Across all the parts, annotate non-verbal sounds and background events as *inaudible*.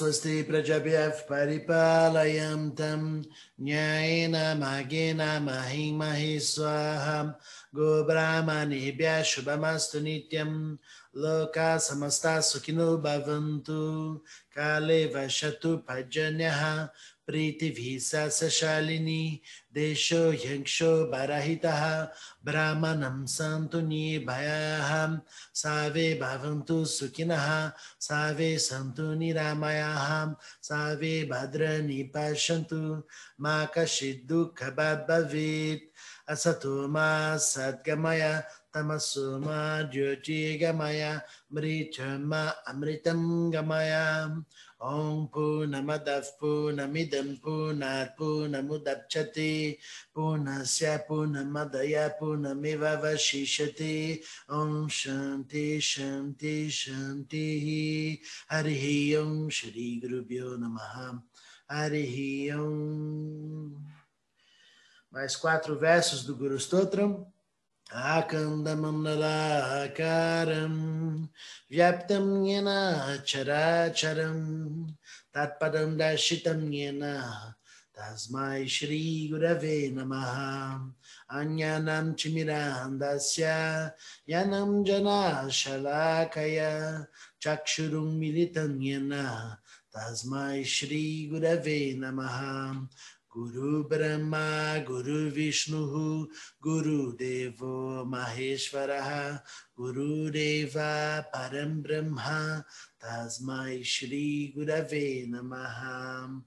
ॐ स्वस्ति प्रजभ्यः परिपालयन्तं न्यायेन मार्गेण महि महि स्वाहा गोब्राह्मणेभ्यः शुभमस्तु नित्यं लोका समस्ता सुखिनो भवन्तु काले वशतु पर्जन्यः प्रीतिभिः सशालिनी देशो ह्यंक्षो बरहितः, ब्राह्मणं सन्तु निर्भयाः सावे भवन्तु सुखिनः, सावे सन्तु निरामयाः, सावे भद्राणि पश्यन्तु मा कश्चित् दुःखभाग् भवेत् असतो मा सद्गमय तमसो मा ज्योतिर्गमय मृचमा अमृतं गमय। ॐ पूर्णमदः पूर्णमिदं पूर्णात् पूर्णमुदच्यते पूर्णस्य पूर्णमदय पूर्णमिव वशिष्यते ॐ शान्ति शान्ति शान्तिः हरिः ॐ श्रीगुरुभ्यो नमः हरिः ॐ Mais quatro versos do Guru Stotram. आकन्दमम्नदाकारं व्याप्तं येन चराचरं तत्पदं दर्शितं येन तस्मै श्रीगुरवे नमः अन्यानां चिमिरान्दस्य यनं जनाशलाकया चक्षुरुं मिलितं येन तस्मै श्रीगुरवे नमः Guru Brahma, Guru Vishnu, Guru Devo Maheshwaraha, Guru Deva Param Brahma, Tasmai Shri Gurave Namaha.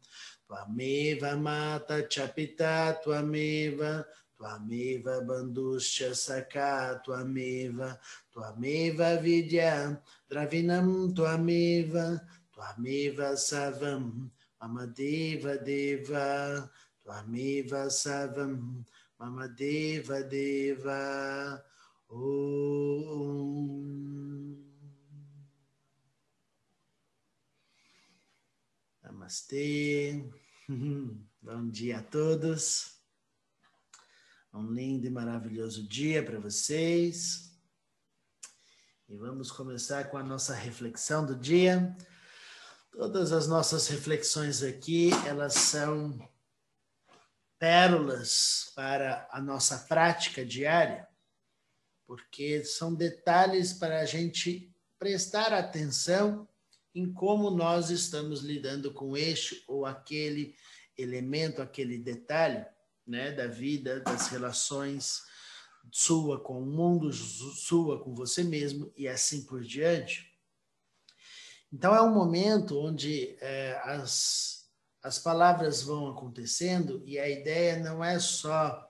Tvameva Mata Chapita, Tvameva, Tvameva Banduscha Saka, Tvameva, Tvameva Vidya, Dravinam Tvameva, Tvameva Savam, Mamadeva Deva, Tvameva Savam, Mamadeva Deva, Om. Namastê, *laughs* bom dia a todos, um lindo e maravilhoso dia para vocês. E vamos começar com a nossa reflexão do dia. Todas as nossas reflexões aqui, elas são pérolas para a nossa prática diária, porque são detalhes para a gente prestar atenção em como nós estamos lidando com este ou aquele elemento, aquele detalhe, né, da vida, das relações sua com o mundo, sua com você mesmo e assim por diante. Então, é um momento onde é, as, as palavras vão acontecendo e a ideia não é só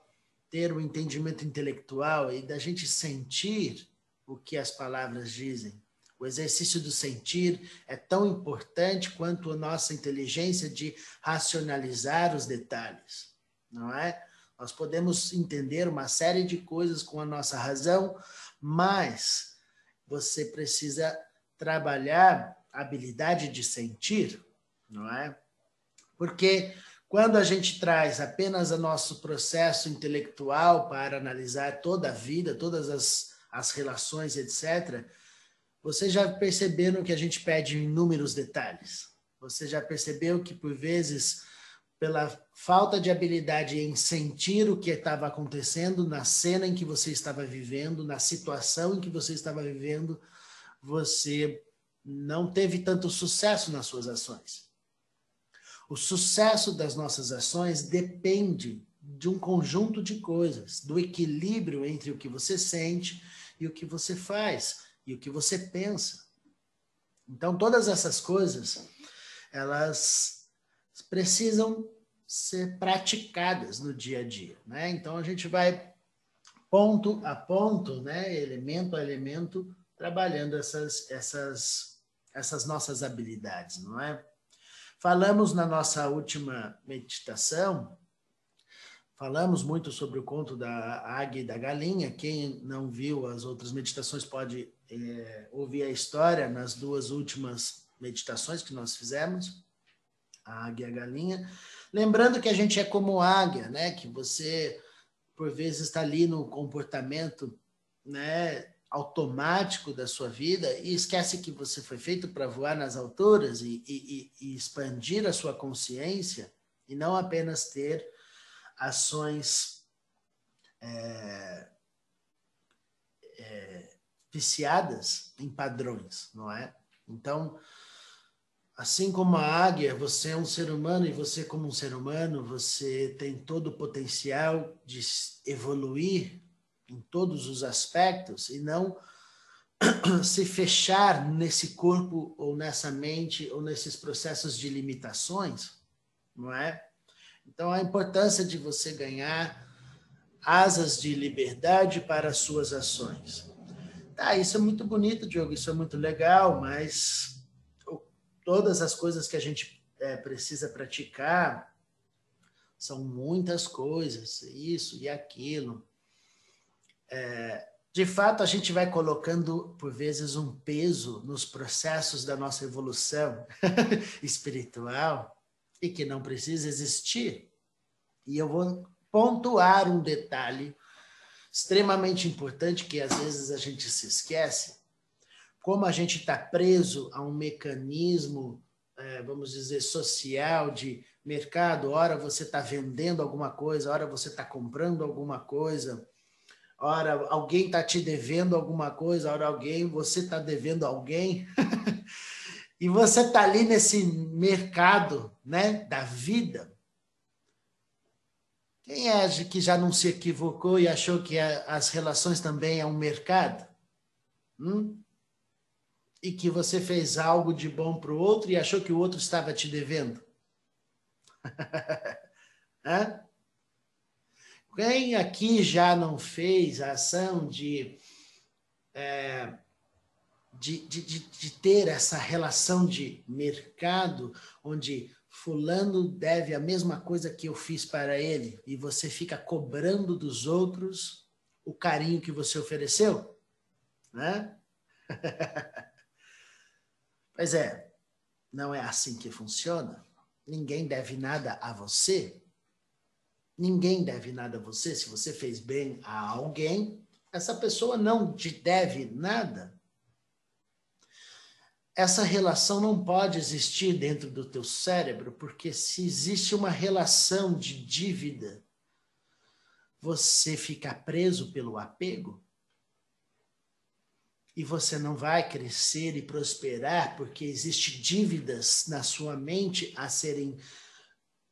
ter o um entendimento intelectual e da gente sentir o que as palavras dizem. O exercício do sentir é tão importante quanto a nossa inteligência de racionalizar os detalhes, não é? Nós podemos entender uma série de coisas com a nossa razão, mas você precisa trabalhar habilidade de sentir, não é? Porque quando a gente traz apenas o nosso processo intelectual para analisar toda a vida, todas as, as relações, etc., vocês já perceberam que a gente pede inúmeros detalhes. Você já percebeu que, por vezes, pela falta de habilidade em sentir o que estava acontecendo na cena em que você estava vivendo, na situação em que você estava vivendo, você não teve tanto sucesso nas suas ações. O sucesso das nossas ações depende de um conjunto de coisas, do equilíbrio entre o que você sente e o que você faz e o que você pensa. Então, todas essas coisas, elas precisam ser praticadas no dia a dia, né? Então, a gente vai ponto a ponto, né, elemento a elemento, trabalhando essas, essas, essas nossas habilidades, não é? Falamos na nossa última meditação Falamos muito sobre o conto da águia e da galinha. Quem não viu as outras meditações pode é, ouvir a história nas duas últimas meditações que nós fizemos, a águia e a galinha. Lembrando que a gente é como águia, né? Que você, por vezes, está ali no comportamento, né? Automático da sua vida e esquece que você foi feito para voar nas alturas e, e, e, expandir a sua consciência e não apenas ter ações é, é, viciadas em padrões, não é? Então, assim como a águia, você é um ser humano e você, como um ser humano, você tem todo o potencial de evoluir em todos os aspectos e não *clears throat* se fechar nesse corpo ou nessa mente ou nesses processos de limitações, não é? Então, a importância de você ganhar asas de liberdade para as suas ações. Tá, isso é muito bonito, Diogo, isso é muito legal, mas todas as coisas que a gente é, precisa praticar são muitas coisas, isso e aquilo. É, de fato, a gente vai colocando, por vezes, um peso nos processos da nossa evolução *laughs* espiritual e que não precisa existir. E eu vou pontuar um detalhe extremamente importante que às vezes a gente se esquece como a gente está preso a um mecanismo, é, vamos dizer, social de mercado, ora você está vendendo alguma coisa, ora você está comprando alguma coisa, ora alguém está te devendo alguma coisa, ora alguém, você está devendo alguém. *laughs* e você está ali nesse mercado né, da vida. Quem é que já não se equivocou e achou que as relações também é um mercado? Hum? e que você fez algo de bom para o outro e achou que o outro estava te devendo? *laughs* Quem aqui já não fez a ação de, é, de, de, de, de ter essa relação de mercado, onde Fulano deve a mesma coisa que eu fiz para ele, e você fica cobrando dos outros o carinho que você ofereceu? Né? *laughs* Pois é, não é assim que funciona. Ninguém deve nada a você. Ninguém deve nada a você. Se você fez bem a alguém, essa pessoa não te deve nada. Essa relação não pode existir dentro do teu cérebro, porque se existe uma relação de dívida, você fica preso pelo apego e você não vai crescer e prosperar porque existe dívidas na sua mente a serem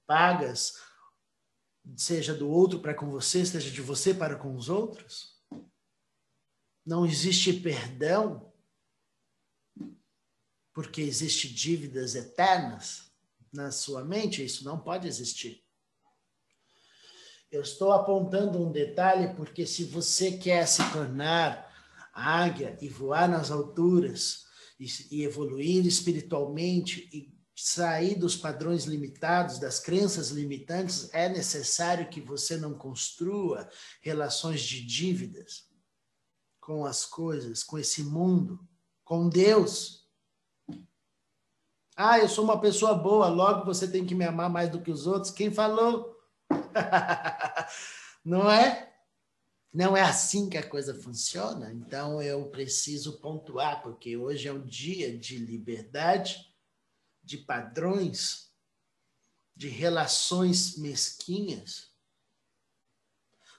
pagas, seja do outro para com você, seja de você para com os outros. Não existe perdão porque existe dívidas eternas na sua mente, isso não pode existir. Eu estou apontando um detalhe porque se você quer se tornar águia e voar nas alturas e, e evoluir espiritualmente e sair dos padrões limitados, das crenças limitantes, é necessário que você não construa relações de dívidas com as coisas, com esse mundo, com Deus. Ah, eu sou uma pessoa boa, logo você tem que me amar mais do que os outros. Quem falou? *laughs* Não é? Não é assim que a coisa funciona, então eu preciso pontuar, porque hoje é um dia de liberdade, de padrões, de relações mesquinhas.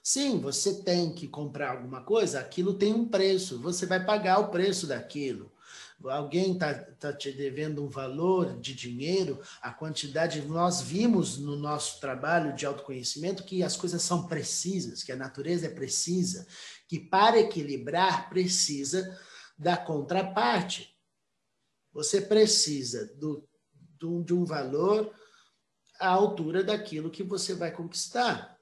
Sim, você tem que comprar alguma coisa, aquilo tem um preço, você vai pagar o preço daquilo alguém está tá te devendo um valor de dinheiro, a quantidade. Nós vimos no nosso trabalho de autoconhecimento que as coisas são precisas, que a natureza é precisa, que para equilibrar precisa da contraparte. Você precisa do, do, de um valor à altura daquilo que você vai conquistar.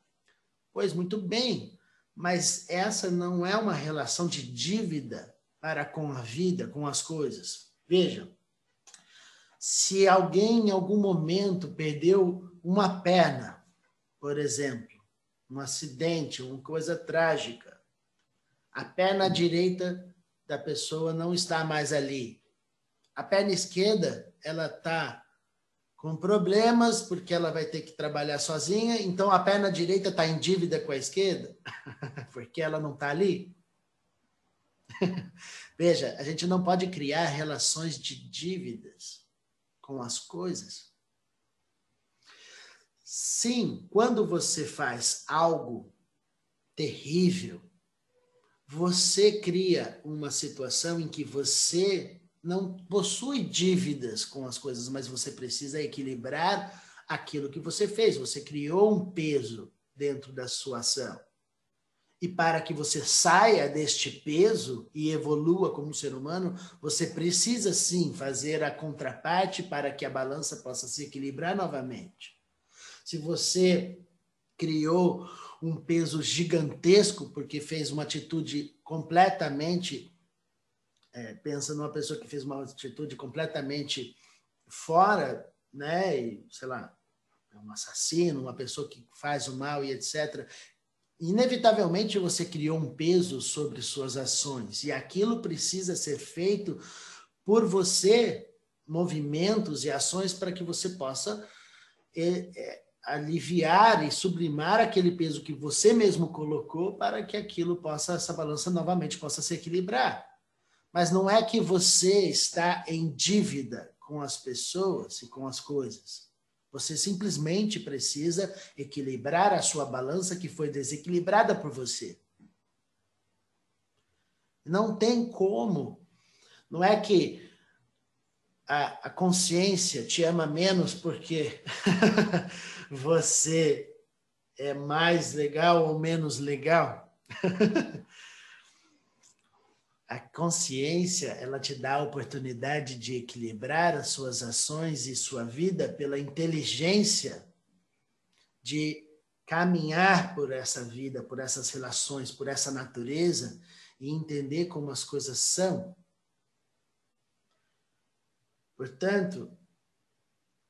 Pois muito bem, mas essa não é uma relação de dívida para com a vida, com as coisas. Vejam, se alguém em algum momento perdeu uma perna, por exemplo, um acidente, uma coisa trágica, a perna direita da pessoa não está mais ali. A perna esquerda, ela está com problemas porque ela vai ter que trabalhar sozinha, então a perna direita está em dívida com a esquerda, *laughs* porque ela não está ali. *laughs* Veja, a gente não pode criar relações de dívidas com as coisas. Sim, quando você faz algo terrível, você cria uma situação em que você não possui dívidas com as coisas, mas você precisa equilibrar aquilo que você fez. Você criou um peso dentro da sua ação. E para que você saia deste peso e evolua como ser humano, você precisa sim fazer a contraparte para que a balança possa se equilibrar novamente. Se você criou um peso gigantesco porque fez uma atitude completamente é, pensa numa pessoa que fez uma atitude completamente fora, né, e, sei lá, é um assassino, uma pessoa que faz o mal e etc. Inevitavelmente você criou um peso sobre suas ações e aquilo precisa ser feito por você, movimentos e ações para que você possa é, é, aliviar e sublimar aquele peso que você mesmo colocou para que aquilo possa, essa balança novamente possa se equilibrar. Mas não é que você está em dívida com as pessoas e com as coisas. Você simplesmente precisa equilibrar a sua balança que foi desequilibrada por você. Não tem como. Não é que a, a consciência te ama menos porque *laughs* você é mais legal ou menos legal. *laughs* a consciência ela te dá a oportunidade de equilibrar as suas ações e sua vida pela inteligência de caminhar por essa vida, por essas relações, por essa natureza e entender como as coisas são. Portanto,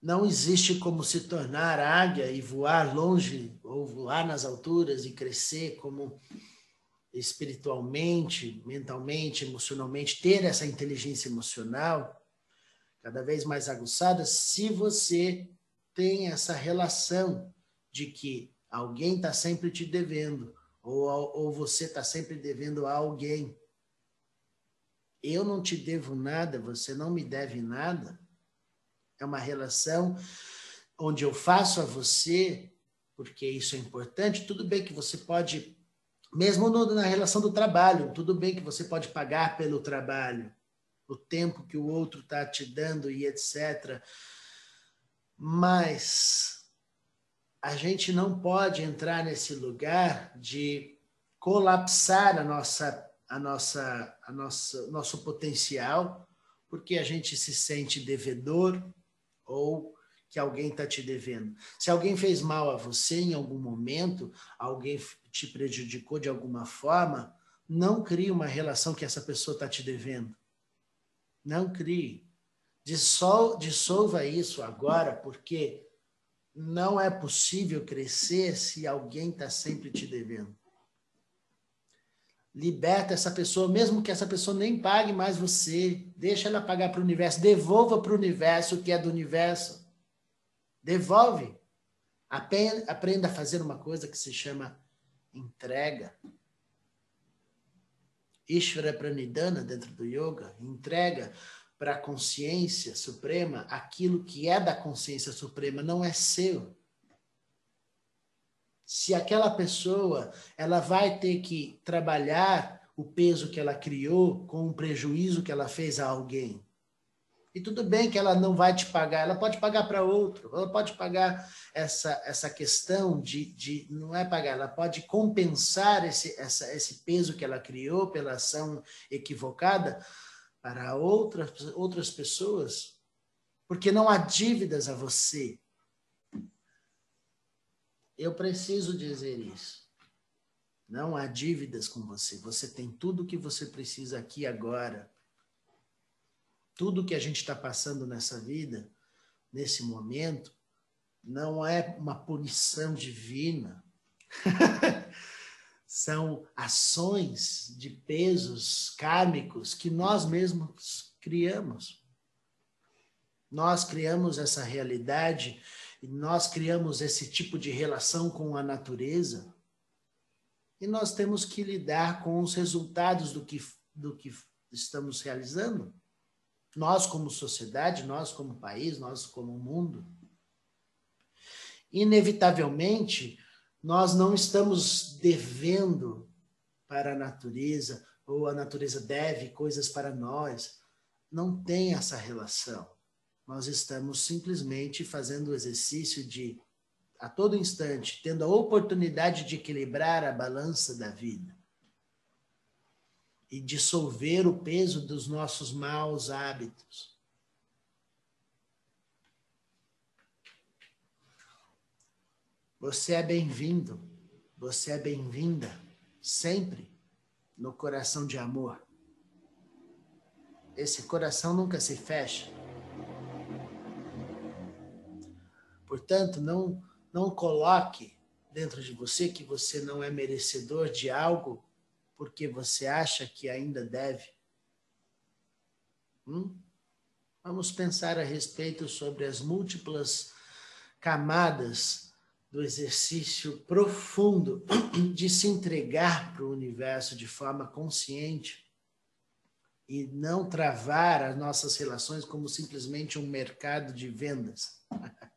não existe como se tornar águia e voar longe ou voar nas alturas e crescer como espiritualmente, mentalmente, emocionalmente, ter essa inteligência emocional cada vez mais aguçada, se você tem essa relação de que alguém está sempre te devendo, ou, ou você está sempre devendo a alguém. Eu não te devo nada, você não me deve nada. É uma relação onde eu faço a você, porque isso é importante. Tudo bem que você pode mesmo no, na relação do trabalho, tudo bem que você pode pagar pelo trabalho, o tempo que o outro está te dando e etc. Mas a gente não pode entrar nesse lugar de colapsar a nossa, a nossa, a nossa, nosso potencial, porque a gente se sente devedor ou que alguém está te devendo. Se alguém fez mal a você em algum momento, alguém te prejudicou de alguma forma, não crie uma relação que essa pessoa está te devendo. Não crie. Dissol, dissolva isso agora, porque não é possível crescer se alguém está sempre te devendo. Liberta essa pessoa, mesmo que essa pessoa nem pague mais você. Deixa ela pagar para o universo. Devolva para o universo o que é do universo. Devolve. Aprenda a fazer uma coisa que se chama entrega. Ishvara Pranidhana, dentro do yoga, entrega para a consciência suprema aquilo que é da consciência suprema, não é seu. Se aquela pessoa ela vai ter que trabalhar o peso que ela criou com o prejuízo que ela fez a alguém, e tudo bem que ela não vai te pagar, ela pode pagar para outro, ela pode pagar essa, essa questão de, de. Não é pagar, ela pode compensar esse, essa, esse peso que ela criou pela ação equivocada para outras, outras pessoas, porque não há dívidas a você. Eu preciso dizer isso. Não há dívidas com você. Você tem tudo o que você precisa aqui agora tudo que a gente está passando nessa vida, nesse momento, não é uma punição divina. *laughs* São ações de pesos kármicos que nós mesmos criamos. Nós criamos essa realidade e nós criamos esse tipo de relação com a natureza. E nós temos que lidar com os resultados do que do que estamos realizando? Nós, como sociedade, nós, como país, nós, como mundo. Inevitavelmente, nós não estamos devendo para a natureza, ou a natureza deve coisas para nós. Não tem essa relação. Nós estamos simplesmente fazendo o exercício de, a todo instante, tendo a oportunidade de equilibrar a balança da vida e dissolver o peso dos nossos maus hábitos. Você é bem-vindo, você é bem-vinda, sempre no coração de amor. Esse coração nunca se fecha. Portanto, não, não coloque dentro de você que você não é merecedor de algo porque você acha que ainda deve? Hum? Vamos pensar a respeito sobre as múltiplas camadas do exercício profundo *clears throat* de se entregar para o universo de forma consciente e não travar as nossas relações como simplesmente um mercado de vendas. *laughs*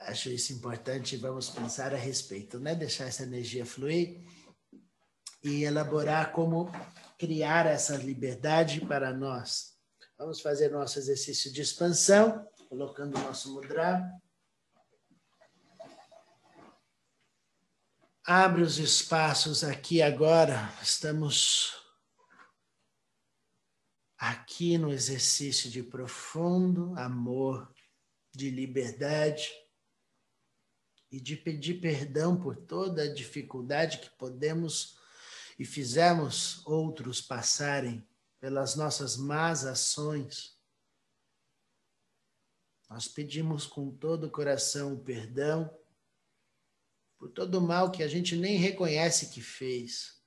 Acho isso importante e vamos pensar a respeito, né? Deixar essa energia fluir e elaborar como criar essa liberdade para nós. Vamos fazer nosso exercício de expansão, colocando o nosso mudra. Abre os espaços aqui agora. Estamos aqui no exercício de profundo amor, de liberdade e de pedir perdão por toda a dificuldade que podemos e fizemos outros passarem pelas nossas más ações, nós pedimos com todo o coração o perdão por todo o mal que a gente nem reconhece que fez.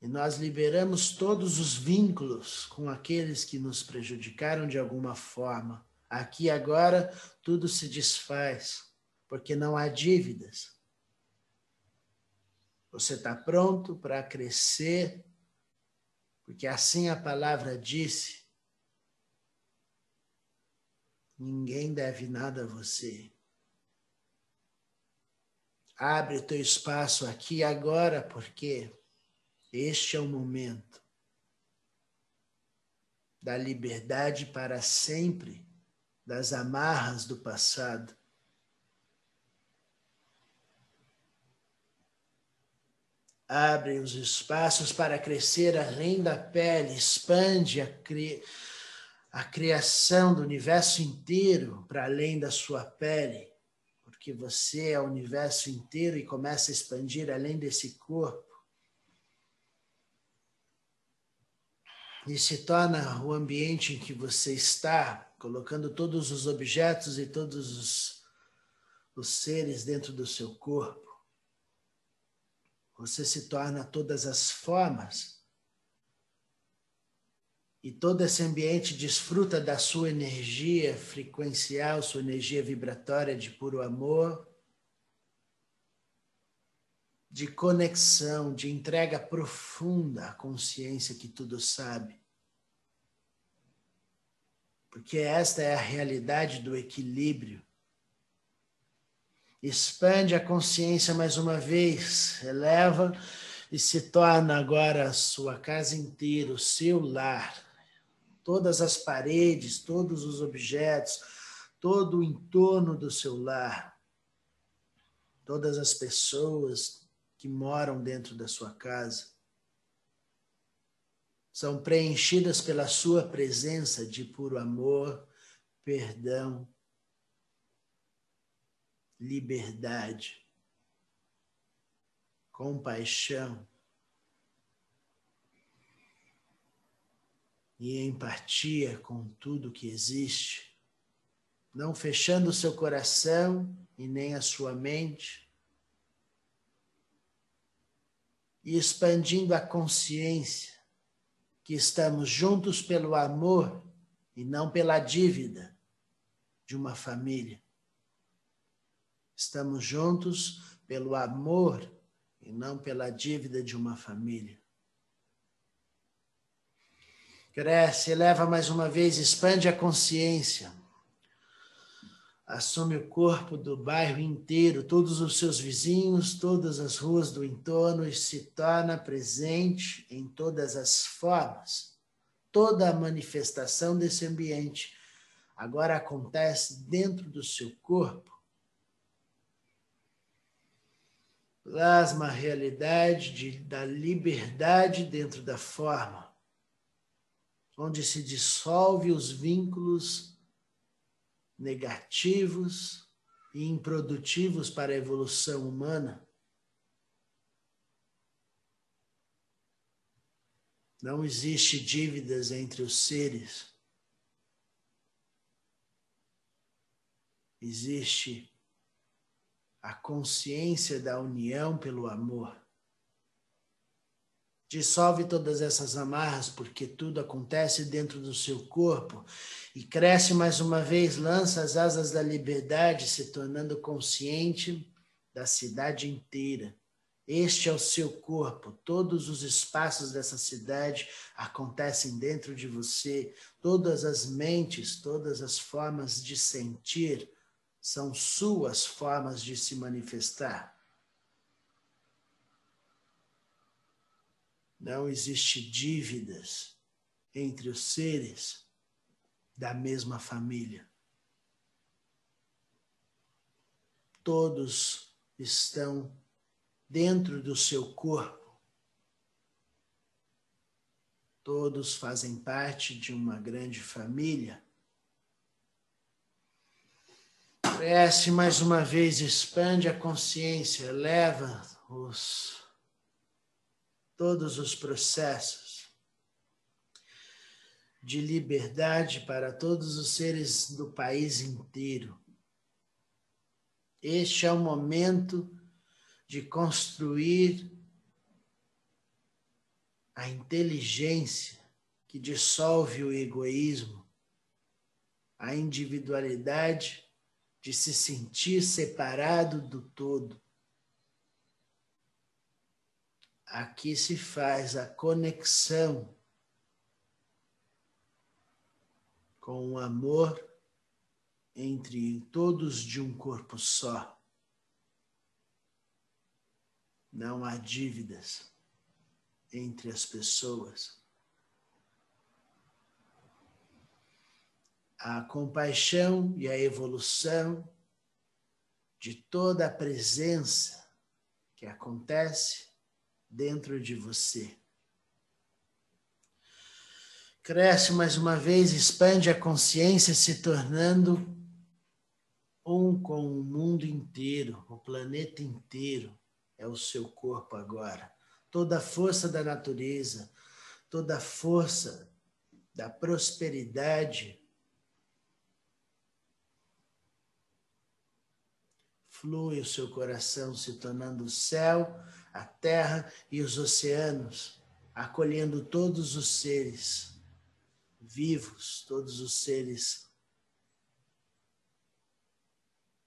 E nós liberamos todos os vínculos com aqueles que nos prejudicaram de alguma forma. Aqui agora tudo se desfaz, porque não há dívidas. Você está pronto para crescer, porque assim a palavra disse: ninguém deve nada a você. Abre o teu espaço aqui agora, porque este é o momento da liberdade para sempre das amarras do passado. Abre os espaços para crescer além da pele, expande a, cri a criação do universo inteiro para além da sua pele, porque você é o universo inteiro e começa a expandir além desse corpo. E se torna o ambiente em que você está, colocando todos os objetos e todos os, os seres dentro do seu corpo você se torna todas as formas. E todo esse ambiente desfruta da sua energia frequencial, sua energia vibratória de puro amor, de conexão, de entrega profunda à consciência que tudo sabe. Porque esta é a realidade do equilíbrio expande a consciência mais uma vez, eleva e se torna agora a sua casa inteira, o seu lar. Todas as paredes, todos os objetos, todo o entorno do seu lar, todas as pessoas que moram dentro da sua casa são preenchidas pela sua presença de puro amor, perdão, liberdade, compaixão e empatia com tudo que existe, não fechando o seu coração e nem a sua mente, e expandindo a consciência que estamos juntos pelo amor e não pela dívida de uma família. Estamos juntos pelo amor e não pela dívida de uma família. Cresce, eleva mais uma vez, expande a consciência. Assume o corpo do bairro inteiro, todos os seus vizinhos, todas as ruas do entorno e se torna presente em todas as formas. Toda a manifestação desse ambiente agora acontece dentro do seu corpo plasma a realidade de, da liberdade dentro da forma, onde se dissolve os vínculos negativos e improdutivos para a evolução humana. Não existe dívidas entre os seres. Existe a consciência da união pelo amor. Dissolve todas essas amarras, porque tudo acontece dentro do seu corpo e cresce mais uma vez, lança as asas da liberdade, se tornando consciente da cidade inteira. Este é o seu corpo, todos os espaços dessa cidade acontecem dentro de você, todas as mentes, todas as formas de sentir são suas formas de se manifestar. Não existe dívidas entre os seres da mesma família. Todos estão dentro do seu corpo. Todos fazem parte de uma grande família Cresce mais uma vez, expande a consciência, eleva os todos os processos de liberdade para todos os seres do país inteiro. Este é o momento de construir a inteligência que dissolve o egoísmo, a individualidade de se sentir separado do todo. Aqui se faz a conexão com o amor entre todos de um corpo só. Não há dívidas entre as pessoas. A compaixão e a evolução de toda a presença que acontece dentro de você. Cresce mais uma vez, expande a consciência, se tornando um com o mundo inteiro, o planeta inteiro é o seu corpo agora. Toda a força da natureza, toda a força da prosperidade flui o seu coração, se tornando o céu, a terra e os oceanos, acolhendo todos os seres vivos, todos os seres,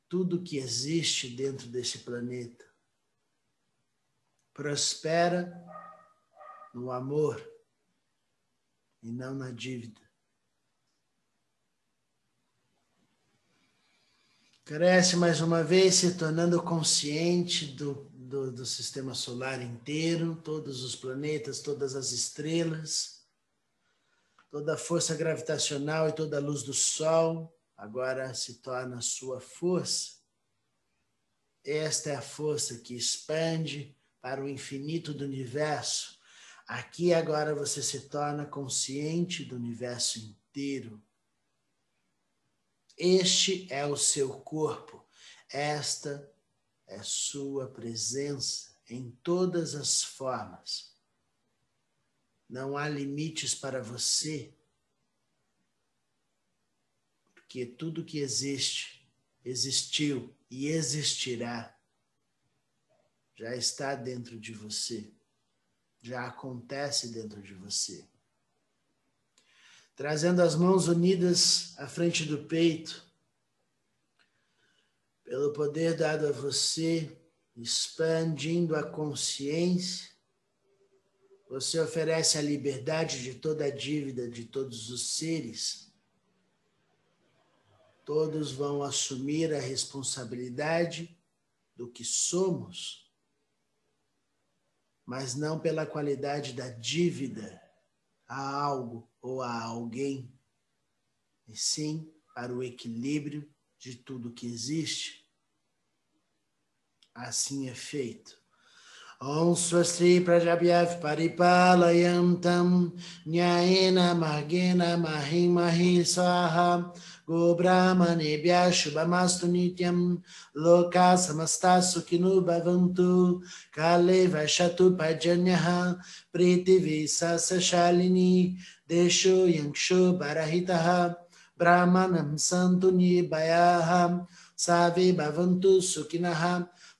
tudo que existe dentro deste planeta. Prospera no amor e não na dívida. Cresce mais uma vez, se tornando consciente do, do, do, sistema solar inteiro, todos os planetas, todas as estrelas, toda a força gravitacional e toda a luz do Sol agora se torna sua força. Esta é a força que expande para o infinito do universo. Aqui agora você se torna consciente do universo inteiro este é o seu corpo, esta é sua presença em todas as formas. Não há limites para você, porque tudo que existe, existiu e existirá, já está dentro de você, já acontece dentro de você trazendo as mãos unidas à frente do peito, pelo poder dado a você, expandindo a consciência, você oferece a liberdade de toda a dívida de todos os seres. Todos vão assumir a responsabilidade do que somos, mas não pela qualidade da dívida a algo ou a alguém, e sim para o equilíbrio de tudo que existe. Assim é feito. ॐ स्वस्त्रीप्रजभ्यः परिपालयं तं न्यायेन मार्गेण महि महि स्वाहा गोब्राह्मणेभ्यः शुभमास्तु नित्यं लोका समस्ता सुखिनो भवन्तु काले वशतु पर्जन्यः प्रीतिवी सशालिनी देशो यंक्षो बरहितः ब्राह्मणं सन्तु निर्भयाः सर्वे भवन्तु सुखिनः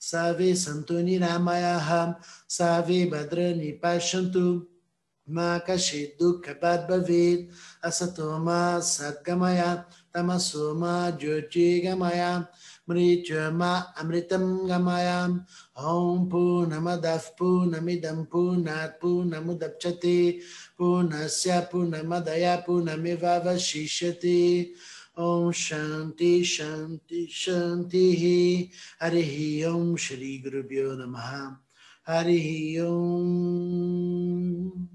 Savi Santuni ramaya ham, Savi Badrani Pashantu, Makashi Dukha Badbavid, Asatoma Sadgamaya, Tamasoma Jyoti Gamaya, Mrityama Amritam Gamayam, Om Purnamadav Purnamidam Purnat Purnamudapchati, Purnasya Purnamadaya Purnamivava Shishati, Om Shanti Shanti Shanti Hari Om Shri Guru Bhyo Namaha Hari Om.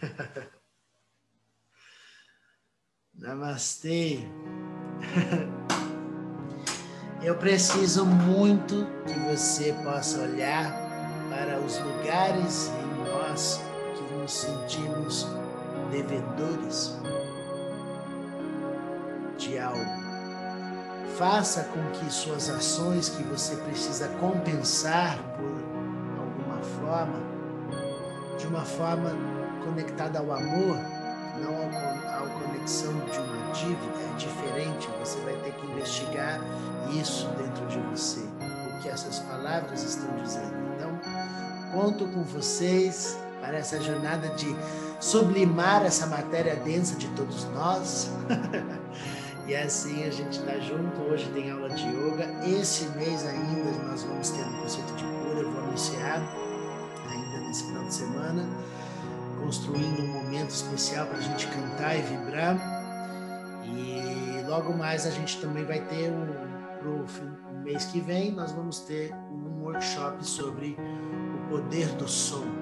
*laughs* Namastê. *laughs* Eu preciso muito que você possa olhar para os lugares em nós nos sentimos devedores de algo. Faça com que suas ações que você precisa compensar por alguma forma, de uma forma conectada ao amor, não à conexão de uma dívida, é diferente. Você vai ter que investigar isso dentro de você, o que essas palavras estão dizendo. Então, conto com vocês para essa jornada de sublimar essa matéria densa de todos nós. *laughs* e assim a gente está junto. Hoje tem aula de yoga. Esse mês ainda nós vamos ter um conceito de cura. Eu vou anunciar ainda nesse final de semana construindo um momento especial para a gente cantar e vibrar. E logo mais a gente também vai ter um, pro mês que vem nós vamos ter um workshop sobre o poder do som.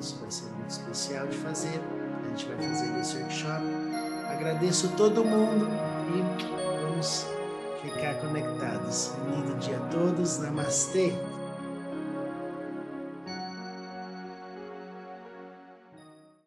Isso vai ser muito especial de fazer. A gente vai fazer esse workshop. Agradeço todo mundo e vamos ficar conectados. Lindo dia a todos. Namastê.